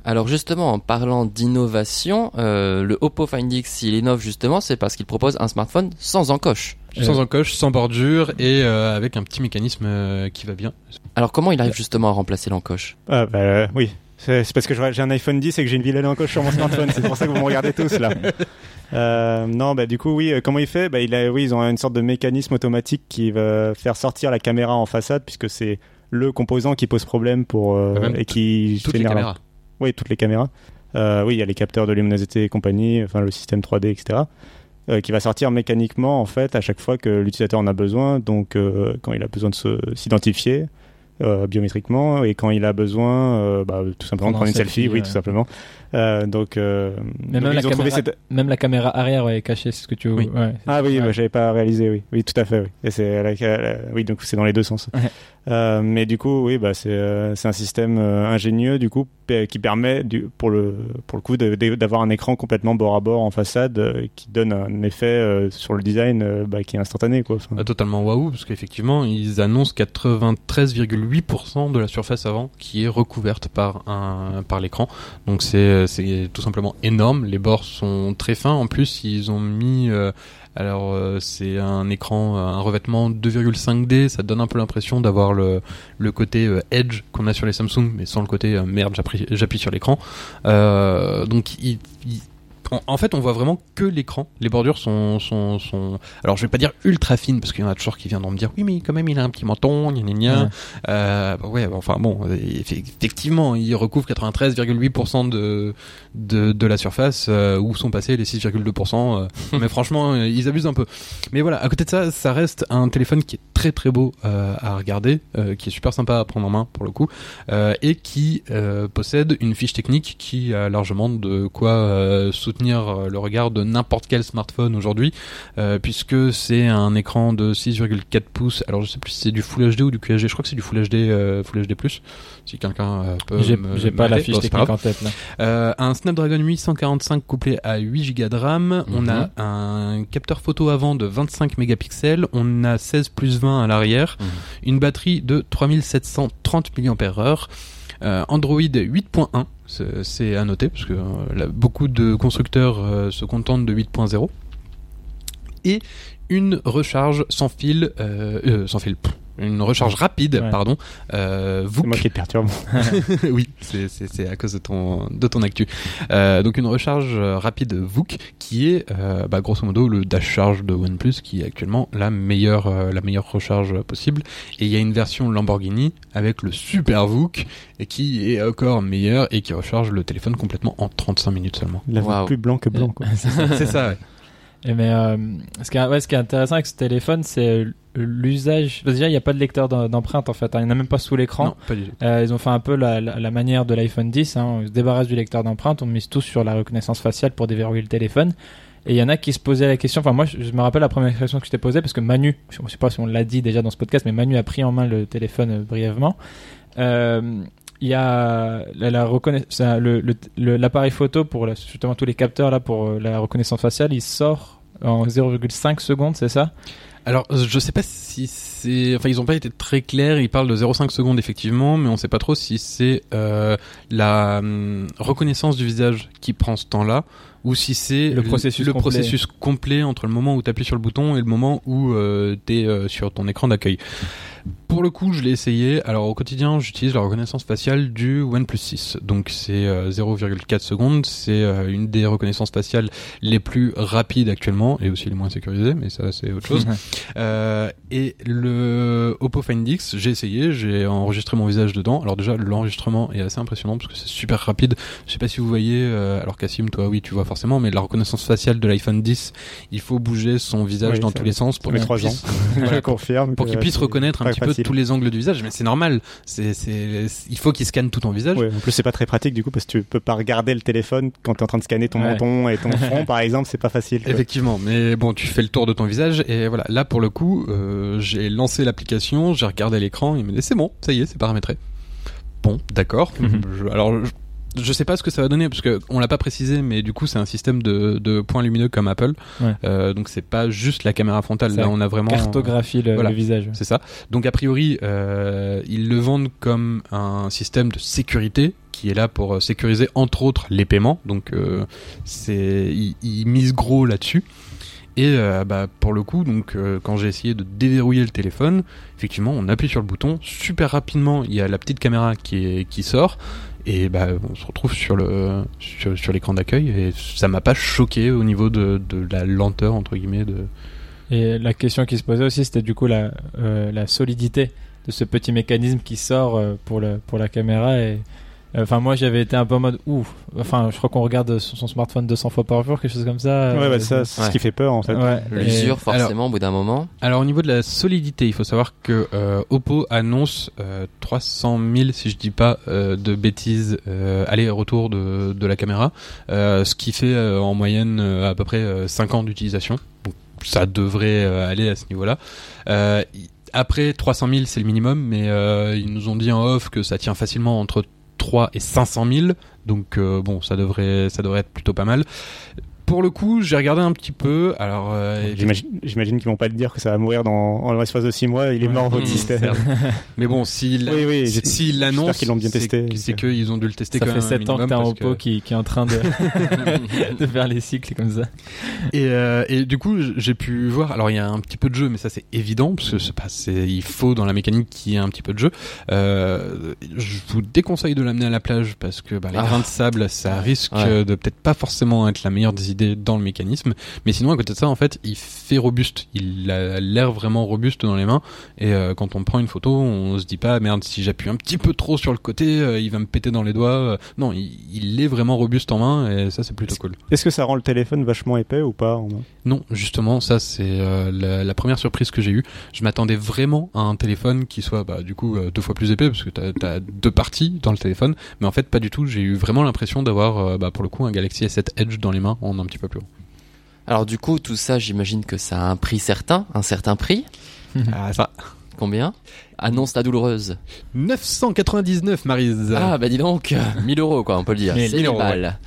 Alors justement, en parlant d'innovation, euh, le Oppo Find X, s'il innove justement, c'est parce qu'il propose un smartphone sans encoche. Sans encoche, sans bordure et euh, avec un petit mécanisme euh, qui va bien. Alors comment il arrive justement à remplacer l'encoche? Ah bah euh, oui, c'est parce que j'ai un iPhone 10 et que j'ai une vilaine encoche sur mon smartphone. c'est pour ça que vous me regardez tous là. Euh, non, bah du coup oui, euh, comment il fait? Bah il a, oui, ils ont une sorte de mécanisme automatique qui va faire sortir la caméra en façade puisque c'est le composant qui pose problème pour euh, Même et qui Toutes les la- caméras. Oui, toutes les caméras. Euh, oui, il y a les capteurs de luminosité et compagnie, enfin le système 3D, etc. euh, qui va sortir mécaniquement en fait à chaque fois que l'utilisateur en a besoin. Donc euh, quand il a besoin de s'identifier euh, biométriquement et quand il a besoin, bah, tout simplement de Prendre prendre un une selfie, selfie, oui, tout simplement. Donc, même, la caméra, cette... même la caméra arrière ouais, est cachée, c'est ce que tu veux. Oui. ouais. Ah oui, Ouais. bah, j'avais pas réalisé, oui, oui, tout à fait, oui. Et c'est oui, donc c'est dans les deux sens. Euh, mais du coup, oui, bah c'est euh, un système euh, ingénieux du coup qui permet du, pour le pour le coup d'avoir un écran complètement bord à bord en façade euh, qui donne un effet euh, sur le design bah, qui est instantané quoi. Ah, totalement waouh, parce qu'effectivement, ils annoncent 93,8% de la surface avant qui est recouverte par un par l'écran. Donc c'est tout simplement énorme. Les bords sont très fins. En plus, ils ont mis alors euh, c'est un écran, un revêtement 2,5D. Ça donne un peu l'impression d'avoir le le côté euh, edge qu'on a sur les Samsung, mais sans le côté euh, merde, j'appuie sur l'écran. Donc il- en, en fait, on voit vraiment que l'écran. Les bordures sont, sont, sont, alors je vais pas dire ultra fines parce qu'il y en a toujours qui viendront me dire oui mais quand même il a un petit menton, gna gna gna. Ouais. Euh, bah ouais, bah, enfin bon, effe- effectivement, il recouvre 93,8% de, de de la surface euh, où sont passés les 6,2%. euh, mais franchement, euh, ils abusent un peu. Mais voilà, à côté de ça, ça reste un téléphone qui est très très beau à regarder, qui est super sympa à prendre en main pour le coup, et qui possède une fiche technique qui a largement de quoi euh, soutenir euh, le regard de n'importe quel smartphone aujourd'hui, euh, puisque c'est un écran de 6,4 pouces. Alors je sais plus si c'est du Full HD ou du QHD. Je crois que c'est du Full HD, euh, Full HD+. Si quelqu'un peut J'ai me- j'ai pas la fiche technique en tête là. Un Snapdragon 845 couplé à 8 Go de RAM. On Mhm. a un capteur photo avant de 25 mégapixels. On a 16 plus 20 à l'arrière. Mhm. Une batterie de 3730 mAh. Euh, Android 8.1, c'est- à noter parce que euh, beaucoup de constructeurs euh, se contentent de 8.0. Et une recharge sans fil, euh, sans fil, une recharge rapide, Ouais. pardon, euh, c'est VOOC moi qui te perturbe. oui, c'est c'est c'est à cause de ton de ton actu. Euh, donc une recharge euh, rapide VOOC qui est euh, bah, grosso modo le dash charge de OnePlus qui est actuellement la meilleure euh, la meilleure recharge possible. Et il y a une version Lamborghini avec le super VOOC et qui est encore meilleur et qui recharge le téléphone complètement en 35 minutes seulement. La voix Waouh. plus blanc que blanc. Quoi. c'est ça. Ouais. Et mais euh, ce, qui est, ouais, ce qui est intéressant avec ce téléphone, c'est euh, l'usage. Déjà, il n'y a pas de lecteur d'em- d'empreinte en fait. hein. Il n'y en a même pas sous l'écran. Euh, ils ont fait un peu la, la, la manière de l'iPhone 10. Hein. On se débarrasse du lecteur d'empreinte, on mise tout sur la reconnaissance faciale pour déverrouiller le téléphone. Et il y en a qui se posaient la question. Enfin, moi, je, je me rappelle la première question que je t'ai posée parce que Manu, je ne sais pas si on l'a dit déjà dans ce podcast, mais Manu a pris en main le téléphone euh, brièvement. Euh, il y a la, la reconnais- ça, le- le- le- l'appareil photo pour la- justement tous les capteurs là pour euh, la reconnaissance faciale, il sort en 0,5 secondes, c'est ça? Alors, euh, je sais pas si c'est. Enfin, ils ont pas été très clairs. Ils parlent de 0,5 secondes effectivement, mais on sait pas trop si c'est euh, la hum, reconnaissance du visage qui prend ce temps-là ou si c'est Le processus le complet. processus complet entre le moment où tu appuies sur le bouton et le moment où euh, tu es sur ton écran d'accueil. Pour le coup, je l'ai essayé. Alors au quotidien, j'utilise la reconnaissance faciale du OnePlus 6. Donc c'est euh, 0,4 secondes. C'est euh, une des reconnaissances faciales les plus rapides actuellement et aussi les moins sécurisées, mais ça c'est autre chose. Euh, et le Oppo Find X, j'ai essayé, j'ai enregistré mon visage dedans. Alors déjà, l'enregistrement est assez impressionnant parce que c'est super rapide. Je sais pas si vous voyez, euh, alors Cassim, toi oui, tu vois forcément, mais la reconnaissance faciale de l'iPhone 10, il faut bouger son visage Oui, dans tous les sens pour qu'il puisse, je confirme. pour qu'il puisse reconnaître un petit peu tous les angles du visage, mais c'est normal. C'est, c'est, il faut qu'il scanne tout ton visage. Ouais, en plus, c'est pas très pratique du coup parce que tu peux pas regarder le téléphone quand t'es en train de scanner ton Ouais. menton et ton front, par exemple, c'est pas facile. quoi. Effectivement, mais bon, tu fais le tour de ton visage et voilà. Là, pour le coup, euh, j'ai lancé l'application, j'ai regardé l'écran, il me dit c'est bon, ça y est, c'est paramétré. Bon, d'accord. Mhm. Alors, je, je sais pas ce que ça va donner parce que on l'a pas précisé, mais du coup, c'est un système de, de points lumineux comme Apple. Ouais. Euh, donc, c'est pas juste la caméra frontale. Ça Là, on a vraiment Cartographie le, Voilà. le visage. C'est ça. Donc a priori, euh, ils le vendent comme un système de sécurité qui est là pour euh, sécuriser entre autres les paiements. Donc euh, c'est ils, ils misent gros là-dessus. Et euh, bah, pour le coup, donc euh, quand j'ai essayé de déverrouiller le téléphone, effectivement, on appuie sur le bouton super rapidement. Il y a la petite caméra qui est qui sort et bah on se retrouve sur le sur, sur l'écran d'accueil et ça m'a pas choqué au niveau de, de la lenteur entre guillemets de Et la question qui se posait aussi, c'était du coup la, euh, la solidité de ce petit mécanisme qui sort euh, pour, le, pour la caméra. Et enfin, moi, j'avais été un peu en mode ouf. Enfin, je crois qu'on regarde son, son smartphone 200 fois par jour, quelque chose comme ça. Ouais, bah, ça, c'est Ouais. ce qui fait peur en fait. Ouais. Et- L'usure, forcément, au bout d'un moment. Alors au niveau de la solidité, il faut savoir que euh, Oppo annonce euh, 300 000, si je dis pas euh, de bêtises, euh, aller-retour de, de la caméra, euh, ce qui fait euh, en moyenne euh, à peu près euh, 5 ans d'utilisation. Donc ça devrait euh, aller à ce niveau-là. Euh, après 300 000 c'est le minimum, mais euh, ils nous ont dit en off que ça tient facilement entre 3 et 500 000, donc euh, bon ça devrait ça devrait être plutôt pas mal. Pour le coup, j'ai regardé un petit peu. Alors, euh, J'imagine, qu'ils vont pas te dire que ça va mourir dans, l'espace de 6 mois, il est mort votre Mmh, système. certes. Mais bon, s'ils Oui, si- l'annoncent, qu'ils l'ont bien c'est- testé. C'est qu'ils ont dû le tester Ça quand fait même. un 7 ans que t'as un Oppo qui, qui est en train de, de faire les cycles comme ça. Et, euh, et du coup, j'ai pu voir. Alors, il y a un petit peu de jeu, mais ça c'est évident parce que c'est pas, il faut dans la mécanique qu'il y ait un petit peu de jeu. Euh, je vous déconseille de l'amener à la plage parce que bah, les Ah. grains de sable, ça risque Ouais. de peut-être pas forcément être la meilleure des idées dans le mécanisme. Mais sinon, à côté de ça, en fait, il fait robuste. Il a l'air vraiment robuste dans les mains. Et euh, quand on prend une photo, on se dit pas merde si j'appuie un petit peu trop sur le côté, euh, il va me péter dans les doigts. Euh, non, il, il est vraiment robuste en main et ça c'est plutôt cool. Est-ce que ça rend le téléphone vachement épais ou pas en main Non, justement, ça c'est la, la première surprise que j'ai eue. Je m'attendais vraiment à un téléphone qui soit bah, du coup deux fois plus épais parce que t'as as deux parties dans le téléphone, mais en fait pas du tout. J'ai eu vraiment l'impression d'avoir bah, pour le coup un Galaxy S7 Edge dans les mains en un petit peu plus haut. Alors du coup, tout ça, j'imagine que ça a un prix certain, un certain prix. Ah ça. Combien? Annonce la douloureuse. 999 Marise. Ah bah dis donc, 1000 euros quoi, on peut le dire. Mais C'est 1000 1000 euros.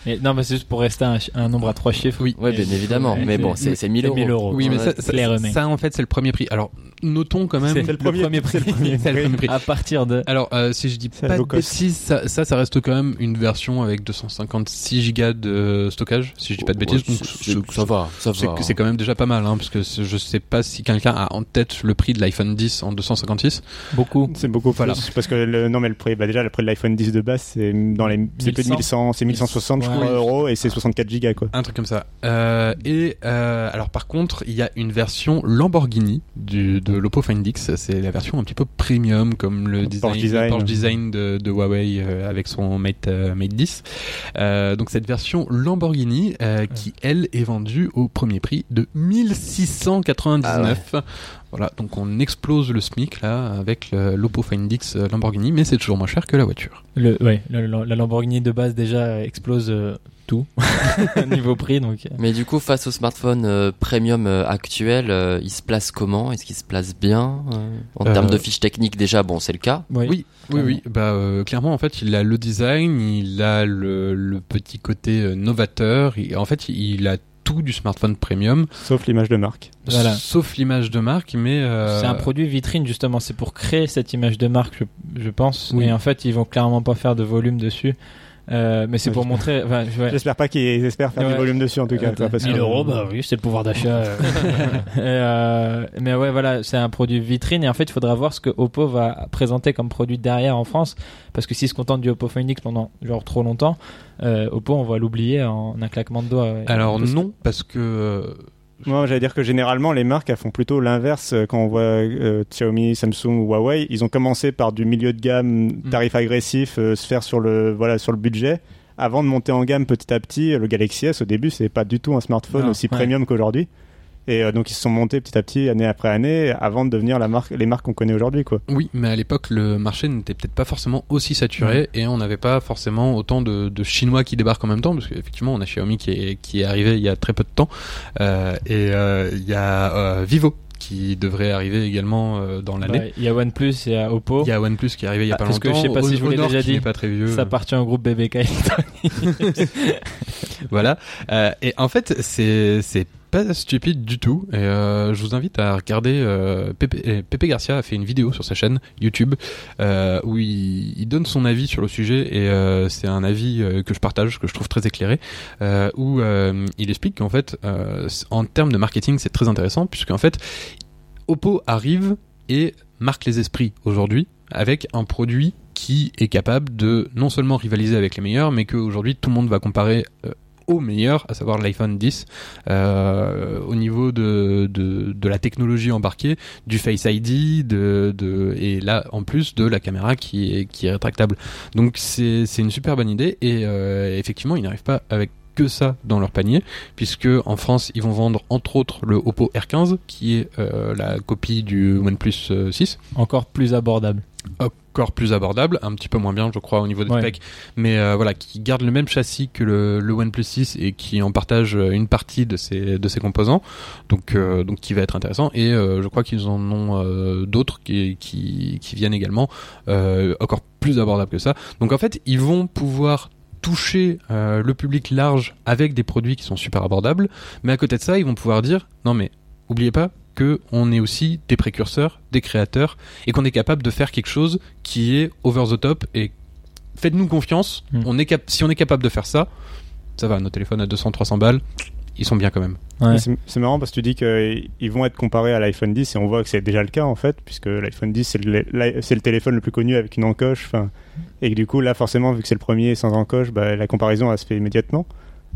Et, non, mais c'est juste pour rester un, ch- un nombre à trois chiffres. Oui. Ouais, bien évidemment. Ouais, mais bon, c'est c'est 1000 euros. 1000 euros. Oui, mais Ouais, ça, ça, clairement. ça, en fait c'est le premier prix. Alors notons quand même. C'est le premier prix. C'est le premier prix. À partir de. Alors, euh, si je dis C'est pas low de cost. bêtises, ça, ça, ça reste quand même une version avec 256 gigas de stockage, si je dis pas de Ouais, bêtises. Donc, c'est- c'est- ça va, ça c'est va. c'est quand même déjà pas mal, hein, parce que c'est- je sais pas si quelqu'un a en tête le prix de l'iPhone 10 en 256. Beaucoup. C'est beaucoup Voilà. plus parce que le, non mais le prix, bah déjà le prix de l'iPhone 10 de base c'est dans les c'est plus de 1100, c'est 1160 je Ouais. crois euros et c'est 64 gigas quoi. Un truc comme ça. Euh, et euh, alors par contre, il y a une version Lamborghini du, de l'Oppo Find X. C'est la version un petit peu premium, comme le design, Porsche design. Porsche design de, de Huawei euh, avec son Mate, Mate 10. Euh, donc cette version Lamborghini qui elle est vendue au premier prix de 1699. Voilà, donc on explose le SMIC là avec l'Oppo Find X euh, Lamborghini, mais c'est toujours moins cher que la voiture. Le, ouais, le- le- la Lamborghini de base déjà explose euh, tout niveau prix donc. euh, Mais du coup, face au smartphone euh, premium euh, actuel, euh, il se place comment? Est-ce qu'il se place bien? Euh, En Euh, termes de fiches techniques, déjà, bon, c'est le cas. Oui, oui, oui. Bah, euh, clairement, en fait, il a le design, il a le, le petit côté euh, novateur. Et en fait, il a tout du smartphone premium, Sauf l'image de marque. Voilà. sauf l'image de marque. Mais euh, C'est un produit vitrine justement, c'est pour créer cette image de marque, je, je pense. Oui. Et en fait, ils vont clairement pas faire de volume dessus. Euh, mais c'est Ouais, pour montrer. enfin, ouais. J'espère pas qu'ils espèrent faire Ouais. du volume dessus en tout cas. Que- 1000 euros, bah oui, c'est le pouvoir d'achat. euh. Euh, mais ouais, voilà, c'est un produit vitrine et en fait, il faudra voir ce que Oppo va présenter comme produit derrière en France, parce que s'ils se contentent du Oppo Find X pendant genre trop longtemps, euh, Oppo, on va l'oublier en un claquement de doigts. alors Parce- non, parce que euh, Moi, j'allais dire que généralement, les marques elles font plutôt l'inverse euh, quand on voit euh, Xiaomi, Samsung ou Huawei. Ils ont commencé par du milieu de gamme, tarif agressif, euh, se faire sur le voilà sur le budget, avant de monter en gamme petit à petit. Le Galaxy S au début, c'est pas du tout un smartphone Non, aussi ouais. premium qu'aujourd'hui. Et euh, donc ils se sont montés petit à petit, année après année, avant de devenir la marque, les marques qu'on connaît aujourd'hui, quoi. Oui, mais à l'époque, le marché n'était peut-être pas forcément aussi saturé et on n'avait pas forcément autant de, de Chinois qui débarquent en même temps, parce qu'effectivement, on a Xiaomi qui est, qui est arrivé il y a très peu de temps, euh, et euh, il y a euh, Vivo qui devrait arriver également euh, dans l'année. Ouais, Il y a OnePlus, il y a Oppo. Il y a OnePlus qui est arrivé il y a Ah, pas parce que longtemps. je sais pas si je vous l'ai déjà dit, n'est pas très vieux. Ça appartient au groupe BBK. Voilà. Euh, et en fait, c'est c'est pas stupide du tout. Et euh, je vous invite à regarder. Euh, Pepe, Garcia a fait une vidéo sur sa chaîne YouTube euh, où il, donne son avis sur le sujet et euh, c'est un avis que je partage, que je trouve très éclairé, où il explique qu'en fait, en termes de marketing, c'est très intéressant puisqu'en fait, Oppo arrive et marque les esprits aujourd'hui avec un produit qui est capable de non seulement rivaliser avec les meilleurs, mais qu'aujourd'hui tout le monde va comparer au meilleur, à savoir l'iPhone 10, euh, au niveau de, de, de la technologie embarquée, du Face ID, de, de, et là en plus de la caméra qui est, qui est rétractable. Donc c'est une super bonne idée et euh, effectivement ils n'arrivent pas avec que ça dans leur panier, puisque en France ils vont vendre entre autres le Oppo R15 qui est euh, la copie du OnePlus euh, 6 Encore plus abordable. encore plus abordable, un petit peu moins bien je crois au niveau des Ouais. specs, mais euh, voilà, qui garde le même châssis que le, le OnePlus 6 et qui en partage euh, une partie de ses, de ses composants, donc, euh, donc qui va être intéressant, et euh, je crois qu'ils en ont euh, d'autres qui, qui, qui viennent également euh, encore plus abordables que ça. Donc en fait, ils vont pouvoir toucher euh, le public large avec des produits qui sont super abordables, mais à côté de ça, ils vont pouvoir dire non mais oubliez pas que on est aussi des précurseurs, des créateurs, et qu'on est capable de faire quelque chose qui est over the top. Et faites-nous confiance. Mm. On est cap- si on est capable de faire ça, ça va. Nos téléphones à 200-300 balles, ils sont bien quand même. Ouais. C'est marrant parce que tu dis qu'ils vont être comparés à l'iPhone 10 et on voit que c'est déjà le cas en fait, puisque l'iPhone 10 c'est le, téléphone le plus connu avec une encoche. enfin, Et que du coup, là forcément, vu que c'est le premier sans encoche, bah, la comparaison elle se fait immédiatement.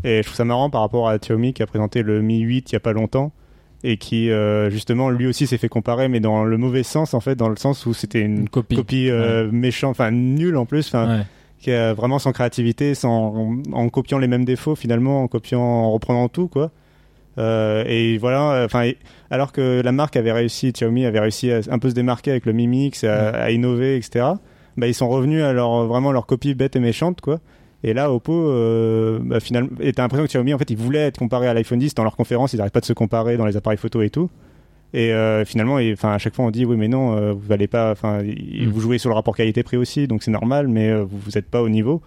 Et je trouve ça marrant par rapport à Xiaomi qui a présenté le Mi 8 il y a pas longtemps et qui euh, justement lui aussi s'est fait comparer, mais dans le mauvais sens en fait, dans le sens où c'était une Une copie. copie euh, méchante, enfin nulle en plus. Enfin, Ouais. Qui est vraiment sans créativité, sans, en, en copiant les mêmes défauts finalement, en copiant, en reprenant tout quoi. Euh, et voilà, euh, enfin, alors que la marque avait réussi, Xiaomi avait réussi à un peu se démarquer avec le Mi Mix, à, à innover, etc. Bah, ils sont revenus à leur vraiment leur copie bête et méchante quoi. Et là, Oppo, euh, bah, finalement, et t'as l'impression que Xiaomi, en fait, ils voulaient être comparés à l'iPhone 10 dans leur conférence, ils n'arrêtent pas de se comparer dans les appareils photo et tout. Et euh, finalement, et, enfin, à chaque fois, on dit oui, mais non, euh, vous allez pas, enfin, Mm. vous jouez sur le rapport qualité-prix aussi, donc c'est normal, mais euh, vous vous êtes pas au niveau.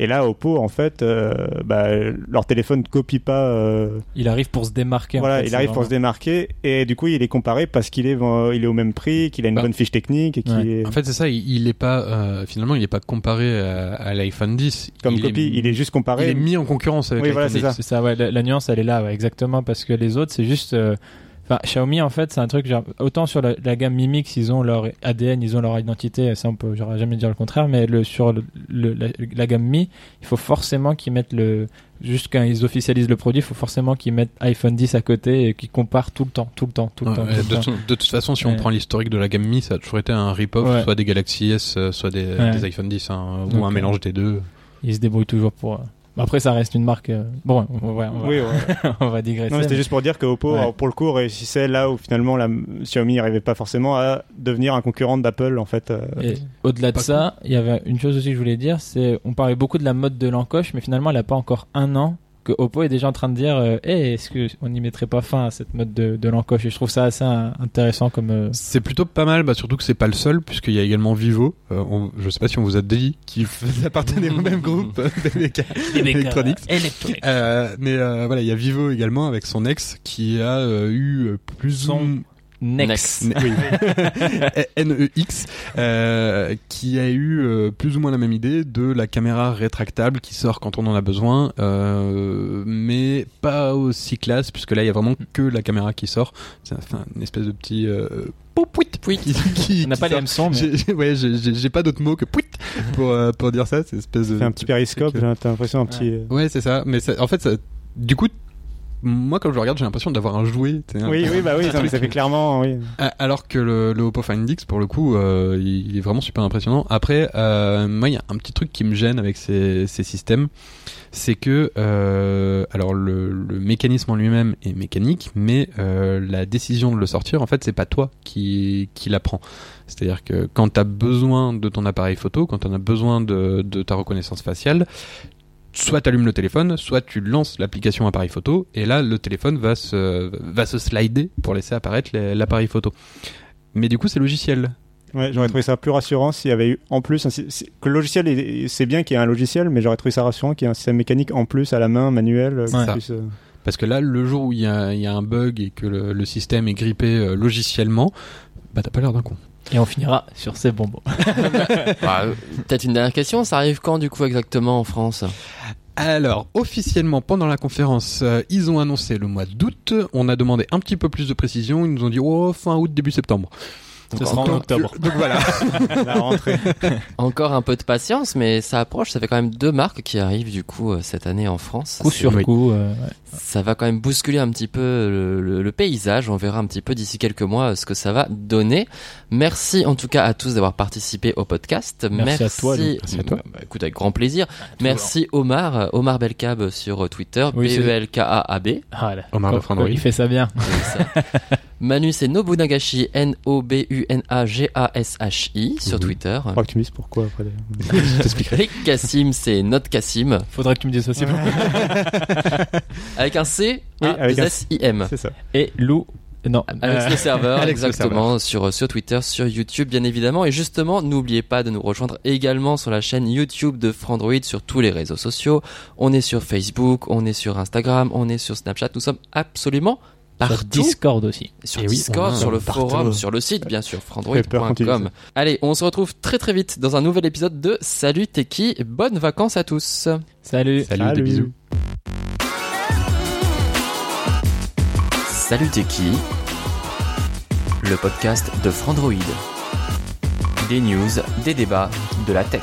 Et là, Oppo, en fait, euh, bah, leur téléphone ne copie pas. euh, Il arrive pour se démarquer. en voilà, fait, il arrive pour se démarquer, et du coup, il est comparé parce qu'il est, euh, il est au même prix, qu'il a une Bah, bonne fiche technique, et qu'il ouais. est En fait, c'est ça. Il, il est pas euh, finalement, il est pas comparé à, à l'iPhone 10. comme il copie. Est, il est juste comparé. il est mis en concurrence avec Oui, l'iPhone voilà, c'est 10. C'est ça, ouais, la, la nuance elle est là, ouais, exactement, parce que les autres c'est juste. Euh, Enfin, Xiaomi en fait, c'est un truc genre autant sur la, la gamme Mi Mix, ils ont leur ADN, ils ont leur identité, ça on peut j'aurais jamais dire le contraire, mais le sur le, le- la, la gamme Mi, il faut forcément qu'ils mettent le juste quand ils officialisent le produit, il faut forcément qu'ils mettent iPhone 10 à côté et qu'ils comparent tout le temps, tout le temps, tout le Ouais, temps. tout de, temps. tout- de toute façon, si on prend l'historique de la gamme Mi, ça a toujours été un rip-off, Ouais. soit des Galaxy S, euh, soit des, iPhone 10, hein, ou un euh, mélange des deux. Ils se débrouillent toujours pour. Après, ça reste une marque. euh, Bon, on va, on va, Oui, ouais. on va digresser. Non, c'était mais- juste pour dire que Oppo, Ouais. alors, pour le coup, réussissait là où finalement la Xiaomi n'arrivait pas forcément à devenir un concurrent d'Apple en fait. euh, Et au-delà de ça, il y avait une chose aussi que je voulais dire, c'est on parlait beaucoup de la mode de l'encoche, mais finalement, elle n'a pas encore un an que Oppo est déjà en train de dire, euh, Hey, est-ce que on n'y mettrait pas fin à cette mode de, de l'encoche? Et je trouve ça assez intéressant comme. euh, C'est plutôt pas mal, bah, surtout que c'est pas le seul, puisqu'il y a également Vivo. Euh, on- je sais pas si on vous a dit qu'ils f- appartenaient au même groupe, BBK Electronics. Euh, mais euh, voilà, il y a Vivo également avec son ex qui a euh, eu plus Son ou Next. Ne- oui. NEX, euh, qui a eu euh, plus ou moins la même idée de la caméra rétractable qui sort quand on en a besoin, euh, mais pas aussi classe, puisque là il y a vraiment que la caméra qui sort. C'est enfin, une espèce de petit euh, pouit qui, qui- On n'a pas les sort. mêmes sons, mais. J'ai- ouais, j'ai- pas d'autre mot que pouit pour euh, pour dire ça. C'est une espèce de un petit périscope, j'ai l'impression un petit. Ouais, c'est ça. Mais ça- en fait, ça- du coup, moi quand je le regarde, j'ai l'impression d'avoir un jouet. Oui, oui, bah oui, non, mais ça fait clairement, oui. Alors que le, le Oppo Find X, pour le coup, euh, il est vraiment super impressionnant. Après, euh, moi, il y a un petit truc qui me gêne avec ces, ces systèmes, c'est que, euh, alors le, le mécanisme en lui-même est mécanique, mais la décision de le sortir, en fait, c'est pas toi qui, qui la prend. C'est-à-dire que quand tu as besoin de ton appareil photo, quand tu as besoin de, de ta reconnaissance faciale, soit tu allumes le téléphone, soit tu lances l'application appareil photo, et là le téléphone va se, va se slider pour laisser apparaître l'appareil photo. Mais du coup c'est logiciel. Ouais, j'aurais trouvé ça plus rassurant s'il y avait eu en plus un sy- que le logiciel, est- c'est bien qu'il y ait un logiciel, mais j'aurais trouvé ça rassurant qu'il y ait un système mécanique en plus à la main, manuel. euh, Ouais. euh, Parce que là le jour où il y a, il y a un bug et que le, le système est grippé euh, logiciellement, bah t'as pas l'air d'un con. Et on finira sur ces bonbons. Ah, euh, Peut-être une dernière question, ça arrive quand du coup exactement en France? Alors, officiellement, pendant la conférence, euh, ils ont annoncé le mois d'août. On a demandé un petit peu plus de précision. Ils nous ont dit, oh, fin août, début septembre. Ce sera en octobre. Donc voilà. la rentrée. Encore un peu de patience, mais ça approche. Ça fait quand même deux marques qui arrivent du coup euh, cette année en France. Coup sur coup. euh, ouais. Ça va quand même bousculer un petit peu le, le- le paysage. On verra un petit peu d'ici quelques mois euh, ce que ça va donner. Merci en tout cas à tous d'avoir participé au podcast. Merci à toi, Lou. Merci à toi. Bah, écoute, avec grand plaisir. Merci Omar, Omar Belkab sur Twitter, Oui, b e l k a b Ah. Omar Frandroid. Il fait ça bien. Ça. Manu, c'est Nobunagashi, N-O-B-U-N-A-G-A-S-H-I sur Mhm. Twitter. Je crois que tu me dises pourquoi après. Je t'expliquerai. Et Kassim, c'est Notre Kassim, Faudrait que tu me dises aussi. avec un C, Oui, A, avec un S, I, M. C'est ça. Et Lou. Non. Alex euh, le serveur, Alex le exactement, sur, sur Twitter, sur YouTube, bien évidemment. Et justement, n'oubliez pas de nous rejoindre également sur la chaîne YouTube de Frandroid sur tous les réseaux sociaux. On est sur Facebook, on est sur Instagram, on est sur Snapchat. Nous sommes absolument sur partout. Discord aussi. Sur Et oui, Discord, sur le partout. forum, sur le site, bien sûr, frandroid.com. Allez, on se retrouve très très vite dans un nouvel épisode de Salut Teki. Bonnes vacances à tous. Salut. Salut, Salut. des bisous. Salut Teki, le podcast de Frandroid. Des news, des débats, de la tech.